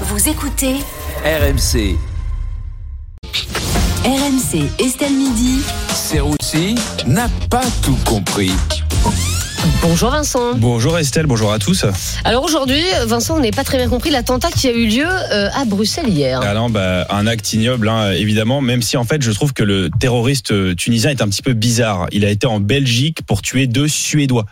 Vous écoutez RMC, RMC Estelle Midi. Serroussi n'a pas tout compris. Bonjour Vincent. Bonjour Estelle, bonjour à tous. Alors aujourd'hui, Vincent, on n'est pas très bien compris l'attentat qui a eu lieu euh, à Bruxelles hier. Ah non, bah, un acte ignoble, hein, évidemment, même si en fait je trouve que le terroriste euh, tunisien est un petit peu bizarre. Il a été en Belgique pour tuer deux Suédois.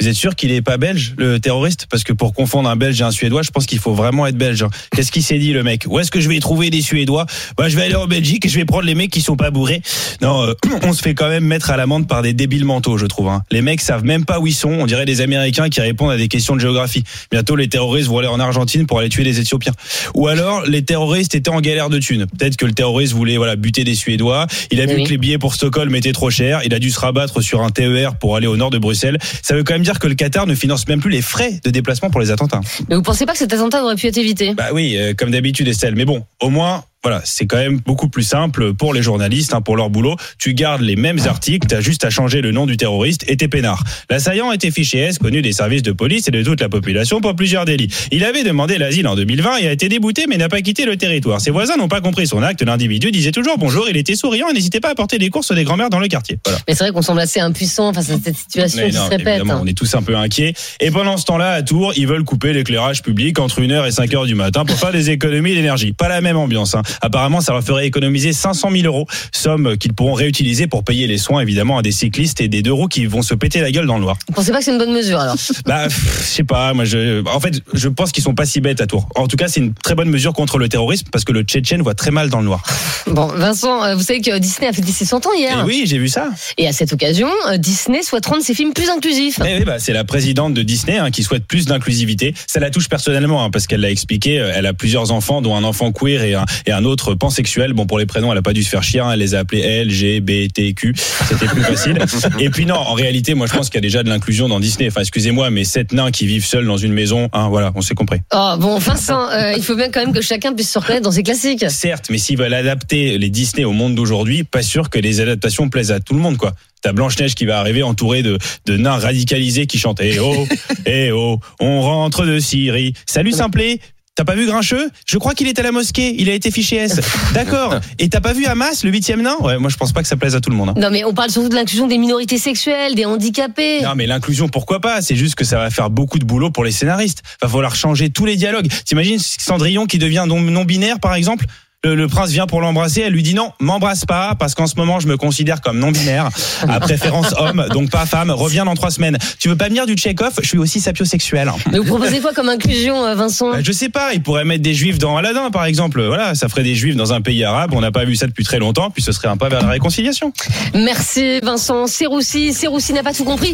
Vous êtes sûr qu'il est pas belge, le terroriste? Parce que pour confondre un belge et un suédois, je pense qu'il faut vraiment être belge. hein. Qu'est-ce qu'il s'est dit, le mec? Où est-ce que je vais trouver des suédois? Bah, je vais aller en Belgique et je vais prendre les mecs qui sont pas bourrés. Non, euh, on se fait quand même mettre à l'amende par des débiles mentaux, je trouve. hein. Les mecs savent même pas où ils sont. On dirait des Américains qui répondent à des questions de géographie. Bientôt, les terroristes vont aller en Argentine pour aller tuer des Éthiopiens. Ou alors, les terroristes étaient en galère de thunes. Peut-être que le terroriste voulait voilà buter des Suédois. Il a vu que les billets pour Stockholm étaient trop chers. Il a dû se rabattre sur un TER pour aller au nord de Bruxelles. Ça veut quand même dire que le Qatar ne finance même plus les frais de déplacement pour les attentats. Mais vous pensez pas que cet attentat aurait pu être évité? Bah oui, euh, comme d'habitude Estelle. Mais bon, au moins, voilà, c'est quand même beaucoup plus simple pour les journalistes, hein, pour leur boulot. Tu gardes les mêmes articles, t'as juste à changer le nom du terroriste et t'es peinard. L'assaillant était fiché S, connu des services de police et de toute la population pour plusieurs délits. Il avait demandé l'asile en 2020 et a été débouté mais n'a pas quitté le territoire. Ses voisins n'ont pas compris son acte. L'individu disait toujours bonjour, il était souriant et n'hésitait pas à apporter des courses des grands-mères dans le quartier. Voilà. Mais c'est vrai qu'on semble assez impuissant face à cette situation Mais qui non, se répète. évidemment, hein. on est tous un peu inquiets. Et pendant ce temps-là, à Tours, ils veulent couper l'éclairage public entre 1h et 5h du matin pour faire des économies d'énergie. Pas la même ambiance. hein. Apparemment, ça leur ferait économiser 500 000 euros, somme qu'ils pourront réutiliser pour payer les soins, évidemment, à des cyclistes et des deux roues qui vont se péter la gueule dans le noir. Vous pensez pas que c'est une bonne mesure alors? Bah, pff, je sais pas. Moi, je, en fait, je pense qu'ils sont pas si bêtes à Tours. En tout cas, c'est une très bonne mesure contre le terrorisme parce que le Tchétchène voit très mal dans le noir. Bon, Vincent, euh, vous savez que Disney a fêté ses 100 ans Et hier. Eh oui, j'ai vu ça. Et à cette occasion, euh, Disney souhaite rendre ses films plus inclusifs. Eh oui, bah, c'est la présidente de Disney hein, qui souhaite plus d'inclusivité. Ça la touche personnellement hein, parce qu'elle l'a expliqué. euh, Elle a plusieurs enfants, dont un enfant queer et un, et un autre pansexuel. Bon, pour les prénoms, elle a pas dû se faire chier. hein, Elle les a appelés L, G, B, T, Q. C'était plus facile. Et puis non, en réalité, moi, je pense qu'il y a déjà de l'inclusion dans Disney. Enfin, excusez-moi, mais sept nains qui vivent seuls dans une maison, hein, voilà, on s'est compris. Oh, bon, Vincent, euh, il faut bien quand même que chacun puisse se reconnaître dans ses classiques. Certes, mais s'ils veulent adapter les Disney au monde d'aujourd'hui, pas sûr que les adaptations plaisent à tout le monde, quoi. T'as Blanche-Neige qui va arriver entourée de, de nains radicalisés qui chantent Eh oh, eh oh, on rentre de Syrie. Salut Simplet T'as pas vu Grincheux? Je crois qu'il est à la mosquée, il a été fiché S. D'accord. Et t'as pas vu Hamas, le huitième nain Ouais, moi je pense pas que ça plaise à tout le monde. hein. Non, mais on parle surtout de l'inclusion des minorités sexuelles, des handicapés. Non mais l'inclusion pourquoi pas? C'est juste que ça va faire beaucoup de boulot pour les scénaristes. Va falloir changer tous les dialogues. T'imagines Cendrillon qui devient non, non binaire par exemple? Le, le prince vient pour l'embrasser, elle lui dit non, m'embrasse pas parce qu'en ce moment je me considère comme non binaire, à préférence homme, donc pas femme. Reviens dans trois semaines. Tu veux pas venir du check-off Je suis aussi sapiosexuel. Mais vous proposez quoi comme inclusion, euh, Vincent? Bah, je sais pas, il pourrait mettre des juifs dans Aladdin par exemple. Voilà, ça ferait des juifs dans un pays arabe. On n'a pas vu ça depuis très longtemps, puis ce serait un pas vers la réconciliation. Merci Vincent. Serroussi, Serroussi n'a pas tout compris.